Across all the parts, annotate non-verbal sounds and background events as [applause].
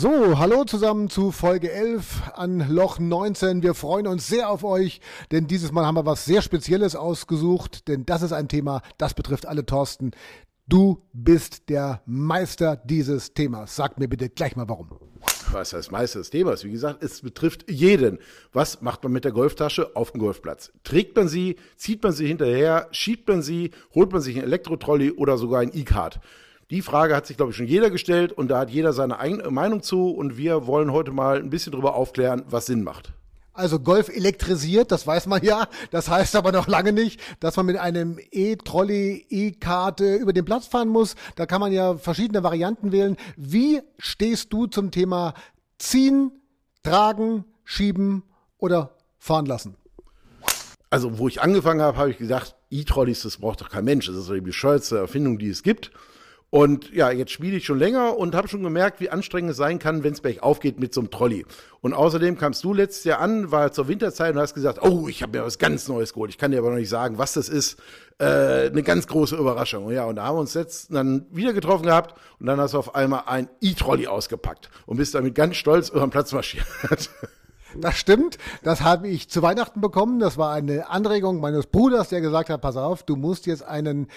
So, hallo zusammen zu Folge 11 an Loch 19. Wir freuen uns sehr auf euch, denn dieses Mal haben wir was sehr Spezielles ausgesucht, denn das ist ein Thema, das betrifft alle Thorsten. Du bist der Meister dieses Themas. Sag mir bitte gleich mal warum. Was heißt Meister des Themas? Wie gesagt, es betrifft jeden. Was macht man mit der Golftasche auf dem Golfplatz? Trägt man sie, zieht man sie hinterher, schiebt man sie, holt man sich ein Elektrotrolley oder sogar ein E-Card? Die Frage hat sich, glaube ich, schon jeder gestellt und da hat jeder seine eigene Meinung zu und wir wollen heute mal ein bisschen darüber aufklären, was Sinn macht. Also Golf elektrisiert, das weiß man ja. Das heißt aber noch lange nicht, dass man mit einem E-Trolley, E-Karte über den Platz fahren muss. Da kann man ja verschiedene Varianten wählen. Wie stehst du zum Thema ziehen, tragen, schieben oder fahren lassen? Also, wo ich angefangen habe, habe ich gesagt, E-Trolleys, das braucht doch kein Mensch. Das ist doch die bescheuerste Erfindung, die es gibt. Und ja, jetzt spiele ich schon länger und habe schon gemerkt, wie anstrengend es sein kann, wenn es bergauf geht mit so einem Trolley. Und außerdem kamst du letztes Jahr an, war zur Winterzeit und hast gesagt, oh, ich habe mir was ganz Neues geholt. Ich kann dir aber noch nicht sagen, was das ist. Äh, eine ganz große Überraschung. Und ja, und da haben wir uns jetzt dann wieder getroffen gehabt und dann hast du auf einmal ein E-Trolley ausgepackt und bist damit ganz stolz über den Platz marschiert. [laughs] Das stimmt. Das habe ich zu Weihnachten bekommen. Das war eine Anregung meines Bruders, der gesagt hat, pass auf, du musst jetzt einen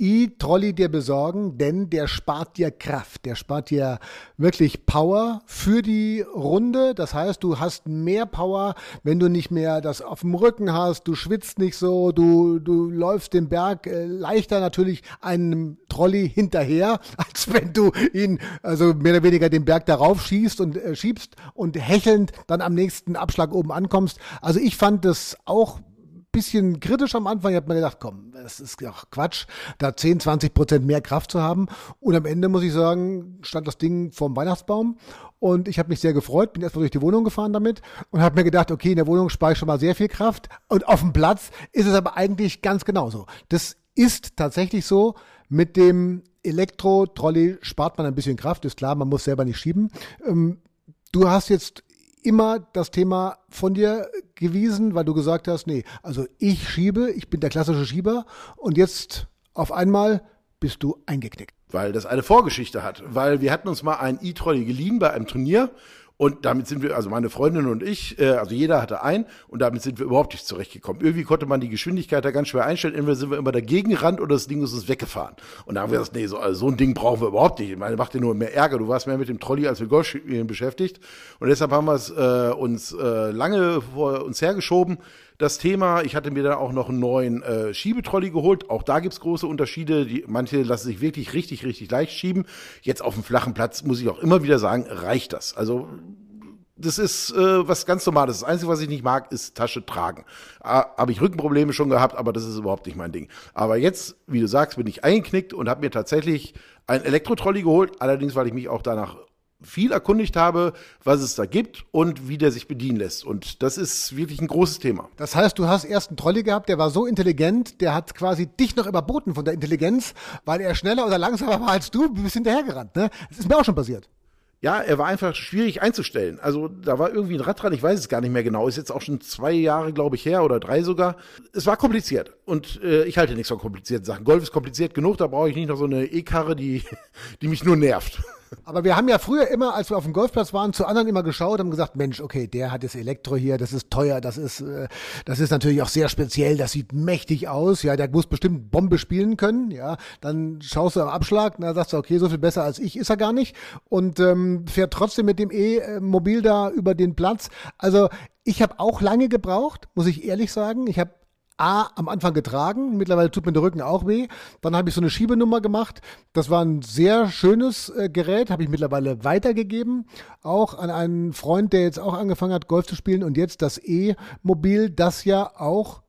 E-Trolley dir besorgen, denn der spart dir Kraft. Der spart dir wirklich Power für die Runde. Das heißt, du hast mehr Power, wenn du nicht mehr das auf dem Rücken hast. Du schwitzt nicht so. Du, du läufst den Berg äh, leichter natürlich einem Trolley hinterher, [laughs] als wenn du ihn, also mehr oder weniger den Berg darauf schießt und äh, schiebst und hechelnd dann am nächsten Abschlag oben ankommst. Also ich fand das auch bisschen kritisch am Anfang. Ich habe mir gedacht, komm, das ist doch Quatsch, da 10, 20 Prozent mehr Kraft zu haben. Und am Ende, muss ich sagen, stand das Ding vorm Weihnachtsbaum. Und ich habe mich sehr gefreut, bin erstmal durch die Wohnung gefahren damit und habe mir gedacht, okay, in der Wohnung spare ich schon mal sehr viel Kraft. Und auf dem Platz ist es aber eigentlich ganz genauso. Das ist tatsächlich so. Mit dem Elektro-Trolley spart man ein bisschen Kraft, ist klar, man muss selber nicht schieben. Ähm, du hast jetzt immer das Thema von dir gewiesen, weil du gesagt hast, nee, also ich schiebe, ich bin der klassische Schieber und jetzt auf einmal bist du eingeknickt. Weil das eine Vorgeschichte hat. Weil wir hatten uns mal ein E-Trolley geliehen bei einem Turnier und damit sind wir, also meine Freundin und ich, äh, also jeder hatte ein und damit sind wir überhaupt nicht zurechtgekommen. Irgendwie konnte man die Geschwindigkeit da ganz schwer einstellen. Entweder sind wir immer dagegen gerannt oder das Ding ist uns weggefahren. Und da haben wir gesagt, nee, so, also so ein Ding brauchen wir überhaupt nicht. Ich meine, macht dir nur mehr Ärger. Du warst mehr mit dem Trolley als mit Golfspielen beschäftigt. Und deshalb haben wir es äh, uns äh, lange vor uns hergeschoben das Thema. Ich hatte mir dann auch noch einen neuen äh, Schiebetrolley geholt. Auch da gibt's große Unterschiede. Die, manche lassen sich wirklich richtig, richtig leicht schieben. Jetzt auf dem flachen Platz muss ich auch immer wieder sagen, reicht das. Also das ist äh, was ganz Normales. Das Einzige, was ich nicht mag, ist Tasche tragen. Ah, habe ich Rückenprobleme schon gehabt, aber das ist überhaupt nicht mein Ding. Aber jetzt, wie du sagst, bin ich eingeknickt und habe mir tatsächlich ein Elektrotrolley geholt. Allerdings, weil ich mich auch danach viel erkundigt habe, was es da gibt und wie der sich bedienen lässt. Und das ist wirklich ein großes Thema. Das heißt, du hast erst einen Trolley gehabt, der war so intelligent, der hat quasi dich noch überboten von der Intelligenz, weil er schneller oder langsamer war als du, du bist hinterhergerannt. Ne? Das ist mir auch schon passiert. Ja, er war einfach schwierig einzustellen. Also da war irgendwie ein Rad dran, ich weiß es gar nicht mehr genau. Ist jetzt auch schon zwei Jahre, glaube ich, her oder drei sogar. Es war kompliziert und äh, ich halte nichts von komplizierten Sachen. Golf ist kompliziert genug, da brauche ich nicht noch so eine E-Karre, die, [laughs] die mich nur nervt. Aber wir haben ja früher immer, als wir auf dem Golfplatz waren, zu anderen immer geschaut, haben gesagt, Mensch, okay, der hat jetzt Elektro hier, das ist teuer, das ist, äh, das ist natürlich auch sehr speziell, das sieht mächtig aus, ja, der muss bestimmt Bombe spielen können, ja. Dann schaust du am Abschlag, na sagst du, okay, so viel besser als ich ist er gar nicht und ähm, fährt trotzdem mit dem E-Mobil da über den Platz. Also ich habe auch lange gebraucht, muss ich ehrlich sagen. Ich habe A, am Anfang getragen. Mittlerweile tut mir der Rücken auch weh. Dann habe ich so eine Schiebenummer gemacht. Das war ein sehr schönes äh, Gerät, habe ich mittlerweile weitergegeben. Auch an einen Freund, der jetzt auch angefangen hat, Golf zu spielen und jetzt das E-Mobil, das ja auch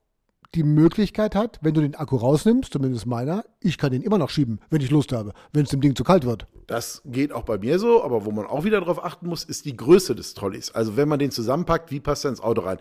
die Möglichkeit hat, wenn du den Akku rausnimmst, zumindest meiner, ich kann den immer noch schieben, wenn ich Lust habe, wenn es dem Ding zu kalt wird. Das geht auch bei mir so, aber wo man auch wieder darauf achten muss, ist die Größe des Trolleys. Also wenn man den zusammenpackt, wie passt er ins Auto rein?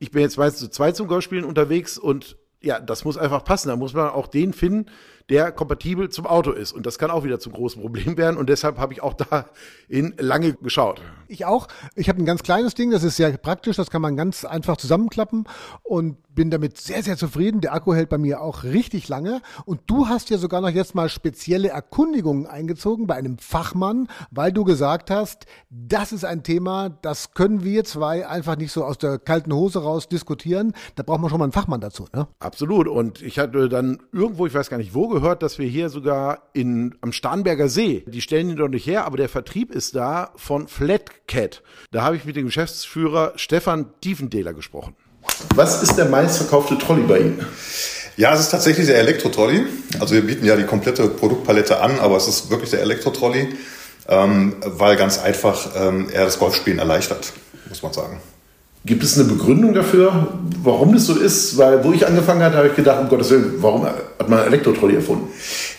Ich bin jetzt meistens zu zweit zum Golfspielen unterwegs und ja, das muss einfach passen. Da muss man auch den finden, der kompatibel zum Auto ist. Und das kann auch wieder zum großen Problem werden. Und deshalb habe ich auch da in lange geschaut. Ich auch. Ich habe ein ganz kleines Ding, das ist sehr praktisch, das kann man ganz einfach zusammenklappen und bin damit sehr, sehr zufrieden. Der Akku hält bei mir auch richtig lange. Und du hast ja sogar noch jetzt mal spezielle Erkundigungen eingezogen bei einem Fachmann, weil du gesagt hast, das ist ein Thema, das können wir zwei einfach nicht so aus der kalten Hose raus diskutieren. Da braucht man schon mal einen Fachmann dazu. Ne? Absolut. Und ich hatte dann irgendwo, ich weiß gar nicht wo, gehört, dass wir hier sogar in, am Starnberger See, die stellen ihn doch nicht her, aber der Vertrieb ist da von Flatcat. Da habe ich mit dem Geschäftsführer Stefan Tiefendehler gesprochen. Was ist der meistverkaufte Trolley bei Ihnen? Ja, es ist tatsächlich der Elektro-Trolley. Also wir bieten ja die komplette Produktpalette an, aber es ist wirklich der Elektro-Trolley, ähm, weil ganz einfach ähm, er das Golfspielen erleichtert, muss man sagen. Gibt es eine Begründung dafür, warum das so ist? Weil, wo ich angefangen hatte, habe ich gedacht, um Gottes Willen, warum hat man Elektrotrolley erfunden?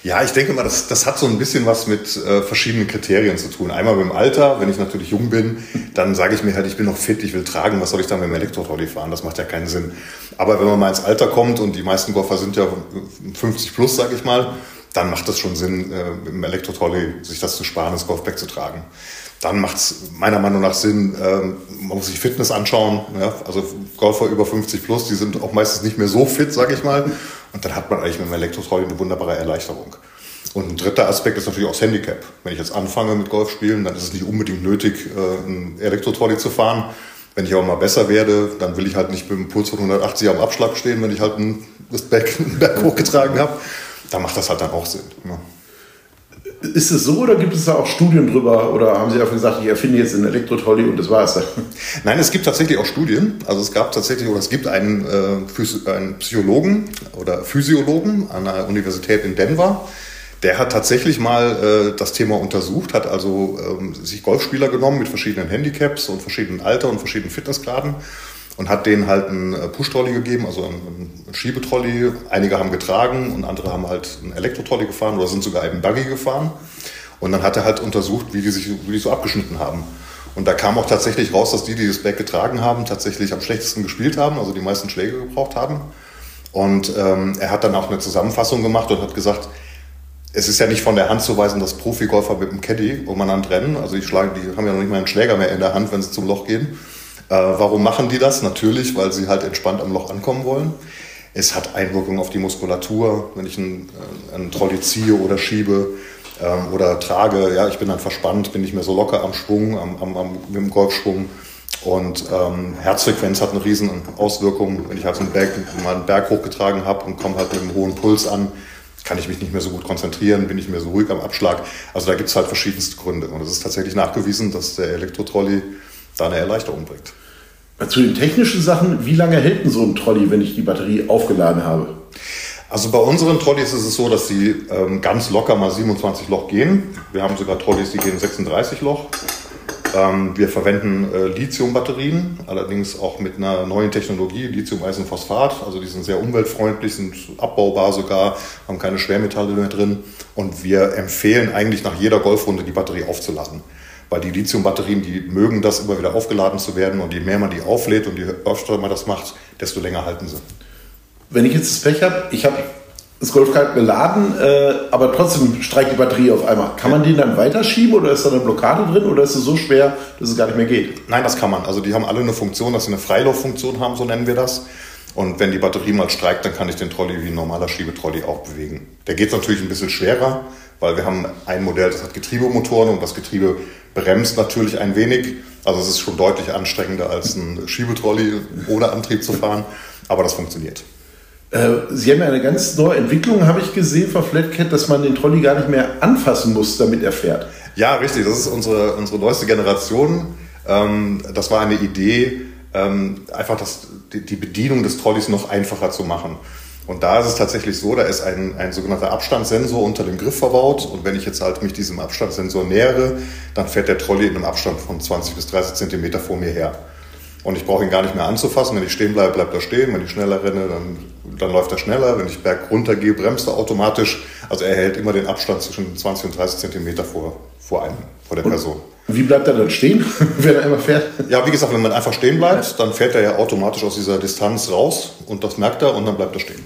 Ja, ich denke mal, das, das hat so ein bisschen was mit äh, verschiedenen Kriterien zu tun. Einmal mit dem Alter, wenn ich natürlich jung bin, dann sage ich mir halt, ich bin noch fit, ich will tragen, was soll ich dann mit dem Elektrotrolley fahren? Das macht ja keinen Sinn. Aber wenn man mal ins Alter kommt und die meisten Golfer sind ja 50 plus, sage ich mal, dann macht es schon Sinn, äh, mit dem Elektrotrolley sich das zu sparen, das Golfback zu tragen dann macht es meiner Meinung nach Sinn, ähm, man muss sich Fitness anschauen. Ja? Also Golfer über 50 plus, die sind auch meistens nicht mehr so fit, sag ich mal. Und dann hat man eigentlich mit dem Elektrotrolley eine wunderbare Erleichterung. Und ein dritter Aspekt ist natürlich auch das Handicap. Wenn ich jetzt anfange mit Golfspielen, dann ist es nicht unbedingt nötig, äh, ein Elektrotrolley zu fahren. Wenn ich aber mal besser werde, dann will ich halt nicht mit einem Puls von 180 am Abschlag stehen, wenn ich halt ein, das Berg, Berg hochgetragen habe. Da macht das halt dann auch Sinn. Ja. Ist es so oder gibt es da auch Studien drüber oder haben Sie einfach gesagt, ich erfinde jetzt einen Elektrotrolley und das war's? [laughs] Nein, es gibt tatsächlich auch Studien. Also es gab tatsächlich oder es gibt einen, äh, einen Psychologen oder Physiologen an der Universität in Denver. Der hat tatsächlich mal äh, das Thema untersucht, hat also ähm, sich Golfspieler genommen mit verschiedenen Handicaps und verschiedenen Alter und verschiedenen Fitnessgraden und hat denen halt einen äh, Push-Trolley gegeben, also einen, Schiebetrolley. Einige haben getragen und andere haben halt einen Elektrotrolley gefahren oder sind sogar einen Buggy gefahren. Und dann hat er halt untersucht, wie die sich wie die so abgeschnitten haben. Und da kam auch tatsächlich raus, dass die, die das Back getragen haben, tatsächlich am schlechtesten gespielt haben, also die meisten Schläge gebraucht haben. Und ähm, er hat dann auch eine Zusammenfassung gemacht und hat gesagt, es ist ja nicht von der Hand zu weisen, dass Profigolfer mit dem Caddy umeinander rennen. Also die, schlagen, die haben ja noch nicht mal einen Schläger mehr in der Hand, wenn sie zum Loch gehen. Äh, warum machen die das? Natürlich, weil sie halt entspannt am Loch ankommen wollen. Es hat Einwirkungen auf die Muskulatur, wenn ich einen, äh, einen Trolley ziehe oder schiebe ähm, oder trage. Ja, ich bin dann verspannt, bin nicht mehr so locker am Schwung, am, am, am mit dem Golfschwung. Und ähm, Herzfrequenz hat eine riesen Auswirkung. Wenn ich halt so einen Berg, mal einen Berg hochgetragen habe und komme halt mit einem hohen Puls an, kann ich mich nicht mehr so gut konzentrieren, bin ich mehr so ruhig am Abschlag. Also da gibt es halt verschiedenste Gründe. Und es ist tatsächlich nachgewiesen, dass der Elektrotrolley da eine Erleichterung bringt. Zu den technischen Sachen, wie lange hält denn so ein Trolley, wenn ich die Batterie aufgeladen habe? Also bei unseren Trolleys ist es so, dass sie ähm, ganz locker mal 27 Loch gehen. Wir haben sogar Trolleys, die gehen 36 Loch. Ähm, wir verwenden äh, Lithium-Batterien, allerdings auch mit einer neuen Technologie, Lithium-Eisenphosphat. Also die sind sehr umweltfreundlich, sind abbaubar sogar, haben keine Schwermetalle mehr drin. Und wir empfehlen eigentlich nach jeder Golfrunde die Batterie aufzuladen weil die Lithium-Batterien, die mögen das immer wieder aufgeladen zu werden und je mehr man die auflädt und je öfter man das macht, desto länger halten sie. Wenn ich jetzt das Pech habe, ich habe das Golfkart geladen, äh, aber trotzdem streikt die Batterie auf einmal. Kann man den dann weiterschieben oder ist da eine Blockade drin oder ist es so schwer, dass es gar nicht mehr geht? Nein, das kann man. Also die haben alle eine Funktion, dass sie eine Freilauffunktion haben, so nennen wir das. Und wenn die Batterie mal streikt, dann kann ich den Trolley wie ein normaler Schiebetrolley auch bewegen. Der geht natürlich ein bisschen schwerer, weil wir haben ein Modell, das hat Getriebemotoren und das Getriebe bremst natürlich ein wenig. Also es ist schon deutlich anstrengender als ein Schiebetrolley ohne Antrieb zu fahren, aber das funktioniert. Äh, Sie haben ja eine ganz neue Entwicklung, habe ich gesehen, von Flatcat, dass man den Trolley gar nicht mehr anfassen muss, damit er fährt. Ja, richtig. Das ist unsere, unsere neueste Generation. Ähm, das war eine Idee, ähm, einfach das, die Bedienung des Trolleys noch einfacher zu machen. Und da ist es tatsächlich so, da ist ein, ein sogenannter Abstandssensor unter dem Griff verbaut. Und wenn ich jetzt halt mich diesem Abstandssensor nähere, dann fährt der Trolley in einem Abstand von 20 bis 30 Zentimeter vor mir her. Und ich brauche ihn gar nicht mehr anzufassen. Wenn ich stehen bleibe, bleibt er stehen. Wenn ich schneller renne, dann, dann läuft er schneller. Wenn ich berg runter bremst er automatisch. Also er hält immer den Abstand zwischen 20 und 30 Zentimeter vor, vor, einem, vor der Person. Wie bleibt er dann stehen, [laughs] wenn er immer fährt? Ja, wie gesagt, wenn man einfach stehen bleibt, dann fährt er ja automatisch aus dieser Distanz raus und das merkt er und dann bleibt er stehen.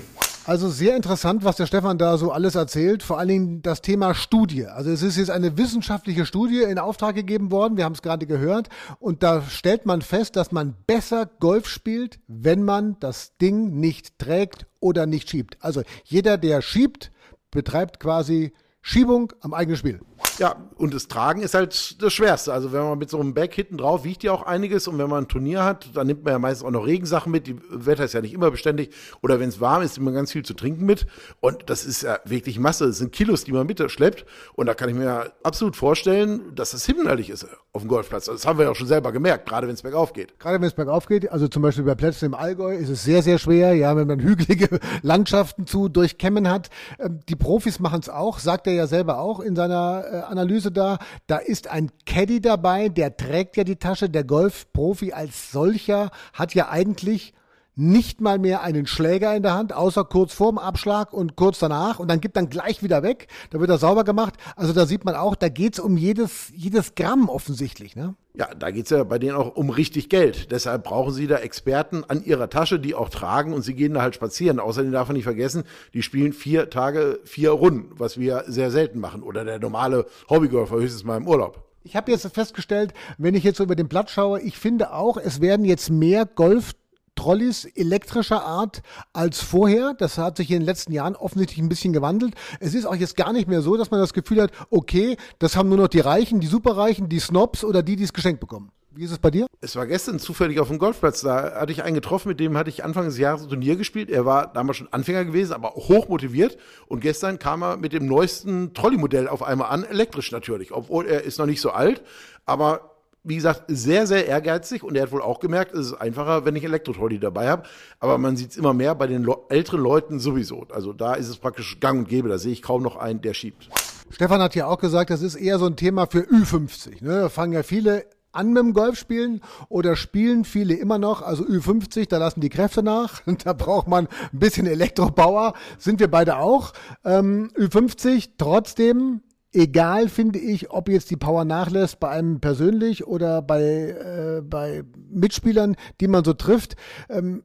Also sehr interessant, was der Stefan da so alles erzählt. Vor allen Dingen das Thema Studie. Also es ist jetzt eine wissenschaftliche Studie in Auftrag gegeben worden. Wir haben es gerade gehört. Und da stellt man fest, dass man besser Golf spielt, wenn man das Ding nicht trägt oder nicht schiebt. Also jeder, der schiebt, betreibt quasi Schiebung am eigenen Spiel. Ja, und das Tragen ist halt das Schwerste. Also wenn man mit so einem Bag hinten drauf wiegt ja auch einiges und wenn man ein Turnier hat, dann nimmt man ja meistens auch noch Regensachen mit. Die Wetter ist ja nicht immer beständig. Oder wenn es warm ist, nimmt man ganz viel zu trinken mit. Und das ist ja wirklich Masse. Das sind Kilos, die man mitschleppt. Und da kann ich mir ja absolut vorstellen, dass das hinderlich ist auf dem Golfplatz. Das haben wir ja auch schon selber gemerkt, gerade wenn es bergauf geht. Gerade wenn es bergauf geht, also zum Beispiel bei Plätzen im Allgäu ist es sehr, sehr schwer, ja, wenn man [laughs] hügelige Landschaften zu durchkämmen hat. Ähm, die Profis machen es auch, sagt er ja selber auch in seiner Analyse da. Da ist ein Caddy dabei, der trägt ja die Tasche. Der Golfprofi als solcher hat ja eigentlich nicht mal mehr einen Schläger in der Hand, außer kurz vorm Abschlag und kurz danach und dann gibt dann gleich wieder weg. Da wird er sauber gemacht. Also da sieht man auch, da geht's um jedes, jedes Gramm offensichtlich. Ne? Ja, da geht's ja bei denen auch um richtig Geld. Deshalb brauchen sie da Experten an ihrer Tasche, die auch tragen und sie gehen da halt spazieren. Außerdem darf man nicht vergessen, die spielen vier Tage, vier Runden, was wir sehr selten machen. Oder der normale Hobbygolfer höchstens mal im Urlaub. Ich habe jetzt festgestellt, wenn ich jetzt so über den Platz schaue, ich finde auch, es werden jetzt mehr Golf Trolleys elektrischer Art als vorher. Das hat sich in den letzten Jahren offensichtlich ein bisschen gewandelt. Es ist auch jetzt gar nicht mehr so, dass man das Gefühl hat, okay, das haben nur noch die Reichen, die Superreichen, die Snobs oder die, die es geschenkt bekommen. Wie ist es bei dir? Es war gestern zufällig auf dem Golfplatz. Da hatte ich einen getroffen, mit dem hatte ich Anfang des Jahres ein Turnier gespielt. Er war damals schon Anfänger gewesen, aber hoch motiviert. Und gestern kam er mit dem neuesten Trolley-Modell auf einmal an, elektrisch natürlich. Obwohl er ist noch nicht so alt, aber wie gesagt, sehr, sehr ehrgeizig und er hat wohl auch gemerkt, es ist einfacher, wenn ich Elektrotrolley dabei habe. Aber man sieht es immer mehr bei den älteren Leuten sowieso. Also da ist es praktisch gang und gäbe. Da sehe ich kaum noch einen, der schiebt. Stefan hat ja auch gesagt, das ist eher so ein Thema für Ü50. Ne? Da fangen ja viele an mit dem Golfspielen oder spielen viele immer noch, also Ü50, da lassen die Kräfte nach, [laughs] da braucht man ein bisschen Elektropower, sind wir beide auch. Ähm, Ü50 trotzdem egal, finde ich, ob jetzt die Power nachlässt bei einem persönlich oder bei, äh, bei Mitspielern, die man so trifft. Ähm,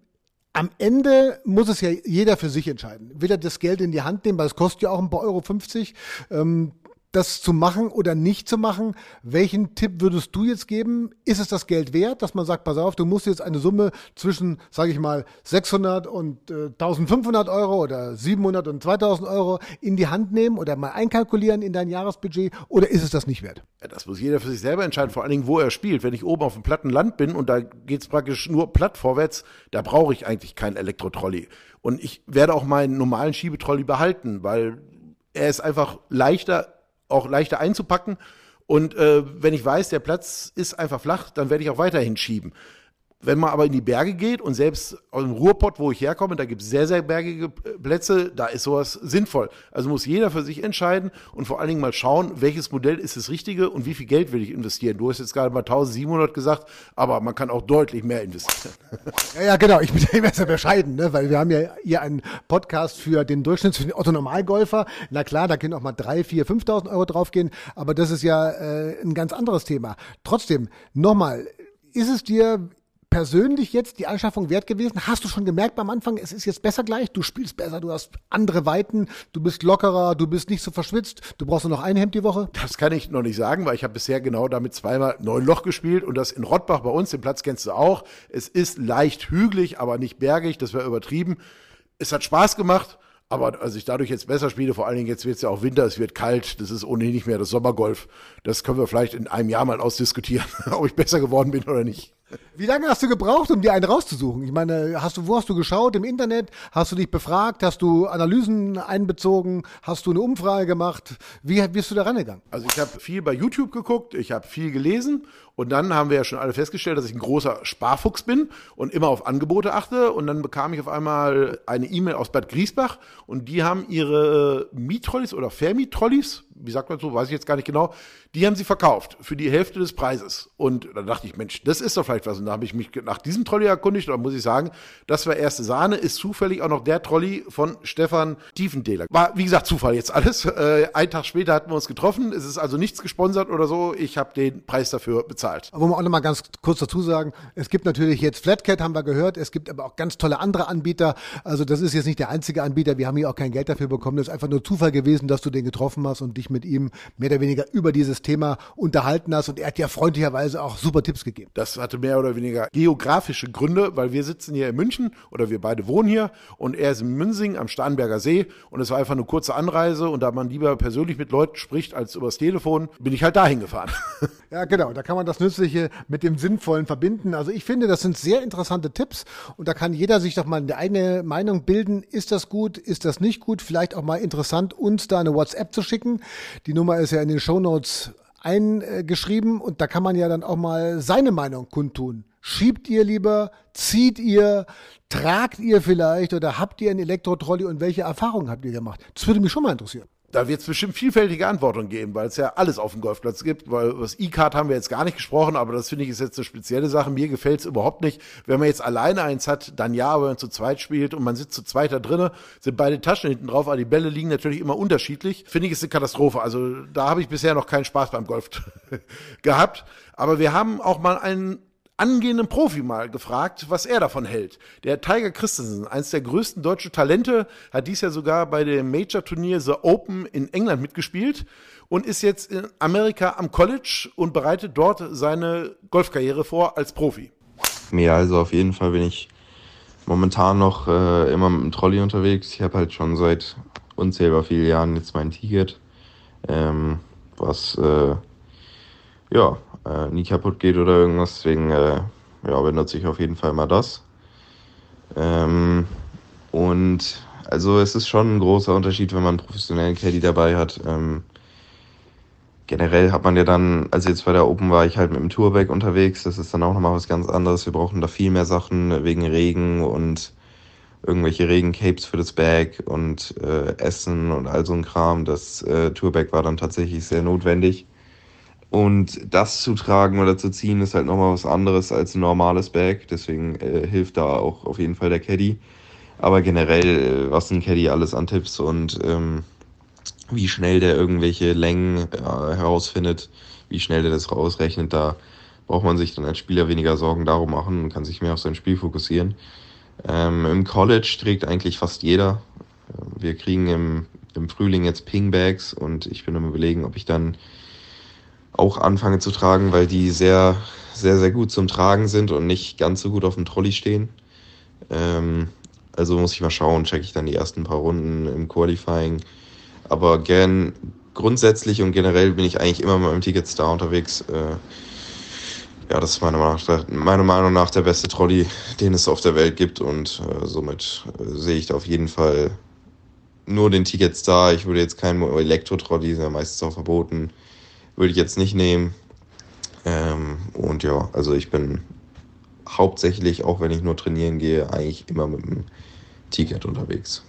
am Ende muss es ja jeder für sich entscheiden. Will er das Geld in die Hand nehmen, weil es kostet ja auch ein paar Euro 50. Ähm, das zu machen oder nicht zu machen. Welchen Tipp würdest du jetzt geben? Ist es das Geld wert, dass man sagt, pass auf, du musst jetzt eine Summe zwischen, sage ich mal, 600 und äh, 1500 Euro oder 700 und 2000 Euro in die Hand nehmen oder mal einkalkulieren in dein Jahresbudget oder ist es das nicht wert? Ja, das muss jeder für sich selber entscheiden, vor allen Dingen, wo er spielt. Wenn ich oben auf dem platten Land bin und da geht's praktisch nur platt vorwärts, da brauche ich eigentlich keinen Elektrotrolley. Und ich werde auch meinen normalen Schiebetrolley behalten, weil er ist einfach leichter auch leichter einzupacken. Und äh, wenn ich weiß, der Platz ist einfach flach, dann werde ich auch weiterhin schieben. Wenn man aber in die Berge geht und selbst aus dem Ruhrpott, wo ich herkomme, da gibt es sehr, sehr bergige Plätze, da ist sowas sinnvoll. Also muss jeder für sich entscheiden und vor allen Dingen mal schauen, welches Modell ist das richtige und wie viel Geld will ich investieren. Du hast jetzt gerade mal 1700 gesagt, aber man kann auch deutlich mehr investieren. [laughs] Ja, ja genau. Ich bin ja [laughs] immer sehr bescheiden, ne? weil wir haben ja hier einen Podcast für den Durchschnitts, für den Otto-Normalgolfer. Na klar, da können auch mal 3, 4, 5.000 Euro draufgehen, aber das ist ja äh, ein ganz anderes Thema. Trotzdem, nochmal, ist es dir persönlich jetzt die Anschaffung wert gewesen? Hast du schon gemerkt beim Anfang, es ist jetzt besser gleich, du spielst besser, du hast andere Weiten, du bist lockerer, du bist nicht so verschwitzt, du brauchst nur noch ein Hemd die Woche? Das kann ich noch nicht sagen, weil ich habe bisher genau damit zweimal neun Loch gespielt und das in Rottbach bei uns, den Platz kennst du auch. Es ist leicht hügelig, aber nicht bergig, das wäre übertrieben. Es hat Spaß gemacht. Aber als ich dadurch jetzt besser spiele, vor allen Dingen jetzt wird es ja auch Winter, es wird kalt, das ist ohnehin nicht mehr das Sommergolf. Das können wir vielleicht in einem Jahr mal ausdiskutieren, [laughs] ob ich besser geworden bin oder nicht. Wie lange hast du gebraucht, um dir einen rauszusuchen? Ich meine, hast du, wo hast du geschaut? Im Internet? Hast du dich befragt? Hast du Analysen einbezogen? Hast du eine Umfrage gemacht? Wie bist du da rangegangen? Also ich habe viel bei YouTube geguckt, ich habe viel gelesen und dann haben wir ja schon alle festgestellt, dass ich ein großer Sparfuchs bin und immer auf Angebote achte. Und dann bekam ich auf einmal eine E-Mail aus Bad Griesbach und die haben ihre Miettrolleys oder Vermiettrolleys wie sagt man so, weiß ich jetzt gar nicht genau, die haben sie verkauft für die Hälfte des Preises. Und da dachte ich, Mensch, das ist doch vielleicht was. Und da habe ich mich nach diesem Trolley erkundigt und da muss ich sagen, das war erste Sahne, ist zufällig auch noch der Trolley von Stefan Tiefendehler. War, wie gesagt, Zufall jetzt alles. [laughs] Äh, ein Tag später hatten wir uns getroffen. Es ist also nichts gesponsert oder so. Ich habe den Preis dafür bezahlt. Aber wir auch noch mal ganz kurz dazu sagen, es gibt natürlich jetzt Flatcat, haben wir gehört. Es gibt aber auch ganz tolle andere Anbieter. Also das ist jetzt nicht der einzige Anbieter. Wir haben hier auch kein Geld dafür bekommen. Das ist einfach nur Zufall gewesen, dass du den getroffen hast und dich mit ihm mehr oder weniger über dieses Thema unterhalten hast. Und er hat ja freundlicherweise auch super Tipps gegeben. Das hatte mehr oder weniger geografische Gründe, weil wir sitzen hier in München oder wir beide wohnen hier und er ist in Münsing am Starnberger See und es war einfach eine kurze Anreise und da man lieber persönlich mit Leuten spricht als übers Telefon, bin ich halt dahin gefahren. [laughs] Ja, genau. Da kann man das Nützliche mit dem Sinnvollen verbinden. Also ich finde, das sind sehr interessante Tipps und da kann jeder sich doch mal eine eigene Meinung bilden. Ist das gut? Ist das nicht gut? Vielleicht auch mal interessant, uns da eine WhatsApp zu schicken. Die Nummer ist ja in den Show Notes eingeschrieben und da kann man ja dann auch mal seine Meinung kundtun. Schiebt ihr lieber, zieht ihr, tragt ihr vielleicht oder habt ihr einen Elektrotrolley und welche Erfahrungen habt ihr gemacht? Das würde mich schon mal interessieren. Da wird es bestimmt vielfältige Antworten geben, weil es ja alles auf dem Golfplatz gibt. Weil über das E-Card haben wir jetzt gar nicht gesprochen, aber das finde ich ist jetzt eine spezielle Sache. Mir gefällt es überhaupt nicht. Wenn man jetzt alleine eins hat, dann ja, wenn man zu zweit spielt und man sitzt zu zweit da drinnen, sind beide Taschen hinten drauf, aber die Bälle liegen natürlich immer unterschiedlich. Finde ich ist eine Katastrophe. Also da habe ich bisher noch keinen Spaß beim Golf [laughs] gehabt. Aber wir haben auch mal einen angehenden Profi mal gefragt, was er davon hält. Der Tiger Christensen, eines der größten deutschen Talente, hat dies Jahr sogar bei dem Major-Turnier The Open in England mitgespielt und ist jetzt in Amerika am College und bereitet dort seine Golfkarriere vor als Profi. Ja, also auf jeden Fall bin ich momentan noch äh, immer mit dem Trolley unterwegs. Ich habe halt schon seit unzählbar vielen Jahren jetzt mein Ticket, ähm, was äh, ja äh, nie kaputt geht oder irgendwas. Deswegen äh, ja, benutze ich auf jeden Fall mal das. Ähm, und also es ist schon ein großer Unterschied, wenn man einen professionellen Caddy dabei hat. Ähm, generell hat man ja dann, also jetzt bei der Open war ich halt mit dem Tourbag unterwegs, das ist dann auch nochmal was ganz anderes. Wir brauchen da viel mehr Sachen wegen Regen und irgendwelche Regencapes für das Bag und äh, Essen und all so ein Kram. Das äh, Tourbag war dann tatsächlich sehr notwendig. Und das zu tragen oder zu ziehen ist halt nochmal was anderes als ein normales Bag. Deswegen äh, hilft da auch auf jeden Fall der Caddy. Aber generell, äh, was ein Caddy alles an Tipps und ähm, wie schnell der irgendwelche Längen äh, herausfindet, wie schnell der das rausrechnet, da braucht man sich dann als Spieler weniger Sorgen darum machen und kann sich mehr auf sein Spiel fokussieren. Ähm, Im College trägt eigentlich fast jeder. Wir kriegen im, im Frühling jetzt Pingbags und ich bin am überlegen, ob ich dann auch anfange zu tragen, weil die sehr, sehr, sehr gut zum Tragen sind und nicht ganz so gut auf dem Trolley stehen. Ähm, also muss ich mal schauen, checke ich dann die ersten paar Runden im Qualifying. Aber gern grundsätzlich und generell bin ich eigentlich immer mit Ticket Star unterwegs. Äh, ja, das ist meiner Meinung, nach, meiner Meinung nach der beste Trolley, den es auf der Welt gibt und äh, somit äh, sehe ich da auf jeden Fall nur den Ticket Star. Ich würde jetzt keinen Elektro-Trolley, ist ja meistens auch verboten, würde ich jetzt nicht nehmen. Ähm, und ja, also ich bin hauptsächlich, auch wenn ich nur trainieren gehe, eigentlich immer mit dem Ticket unterwegs.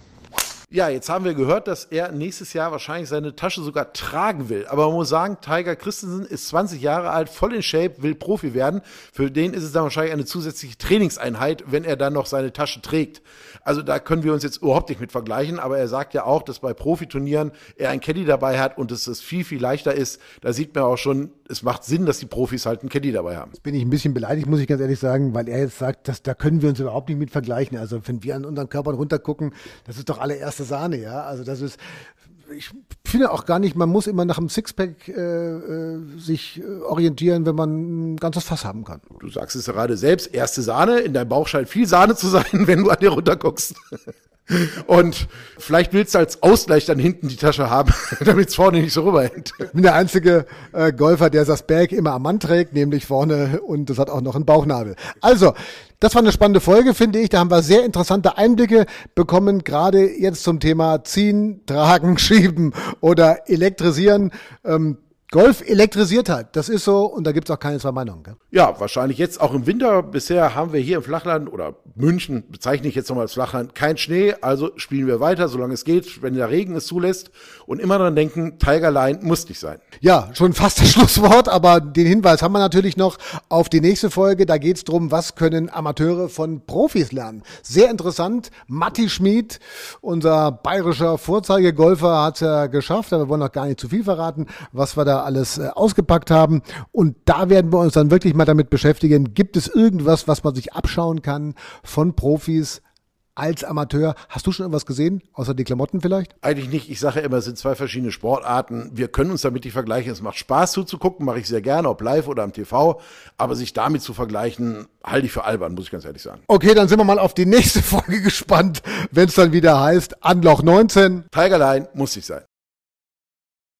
Ja, jetzt haben wir gehört, dass er nächstes Jahr wahrscheinlich seine Tasche sogar tragen will. Aber man muss sagen, Tiger Christensen ist 20 Jahre alt, voll in Shape, will Profi werden. Für den ist es dann wahrscheinlich eine zusätzliche Trainingseinheit, wenn er dann noch seine Tasche trägt. Also da können wir uns jetzt überhaupt nicht mit vergleichen. Aber er sagt ja auch, dass bei Profiturnieren er ein Caddy dabei hat und dass es viel, viel leichter ist. Da sieht man auch schon, es macht Sinn, dass die Profis halt einen Caddy dabei haben. Jetzt bin ich ein bisschen beleidigt, muss ich ganz ehrlich sagen, weil er jetzt sagt, dass da können wir uns überhaupt nicht mit vergleichen. Also wenn wir an unseren Körpern runtergucken, das ist doch allererste Sahne, ja. Also das ist, ich finde auch gar nicht, man muss immer nach einem Sixpack äh, äh, sich orientieren, wenn man ein ganzes Fass haben kann. Du sagst es gerade selbst, erste Sahne, in deinem Bauch scheint viel Sahne zu sein, [laughs] wenn du an dir runterguckst. Und vielleicht willst du als Ausgleich dann hinten die Tasche haben, [laughs] damit es vorne nicht so rüberhängt. Ich bin der einzige äh, Golfer, der das Bag immer am Mann trägt, nämlich vorne und das hat auch noch einen Bauchnabel. Also, das war eine spannende Folge, finde ich. Da haben wir sehr interessante Einblicke bekommen, gerade jetzt zum Thema Ziehen, Tragen, [laughs] Schieben oder Elektrisieren. Ähm, Golf elektrisiert halt. Das ist so und da gibt's auch keine zwei Meinungen. Gell? Ja, wahrscheinlich jetzt auch im Winter. Bisher haben wir hier im Flachland oder München, bezeichne ich jetzt nochmal als Flachland, kein Schnee. Also spielen wir weiter, solange es geht, wenn der Regen es zulässt. Und immer dran denken, Tiger Line muss nicht sein. Ja, schon fast das [laughs] Schlusswort, aber den Hinweis haben wir natürlich noch auf die nächste Folge. Da geht's drum, was können Amateure von Profis lernen. Sehr interessant. Matti Schmid, unser bayerischer Vorzeigegolfer, hat's ja geschafft, aber wir wollen noch gar nicht zu viel verraten, was wir da alles äh, ausgepackt haben. Und da werden wir uns dann wirklich mal damit beschäftigen, gibt es irgendwas, was man sich abschauen kann von Profis als Amateur. Hast du schon irgendwas gesehen, außer die Klamotten vielleicht? Eigentlich nicht. Ich sage immer, es sind zwei verschiedene Sportarten. Wir können uns damit nicht vergleichen. Es macht Spaß zuzugucken, mache ich sehr gerne, ob live oder am TV. Aber sich damit zu vergleichen, halte ich für albern, muss ich ganz ehrlich sagen. Okay, dann sind wir mal auf die nächste [laughs] Folge gespannt, wenn es dann wieder heißt Anloch 19. Tigerline muss nicht sein.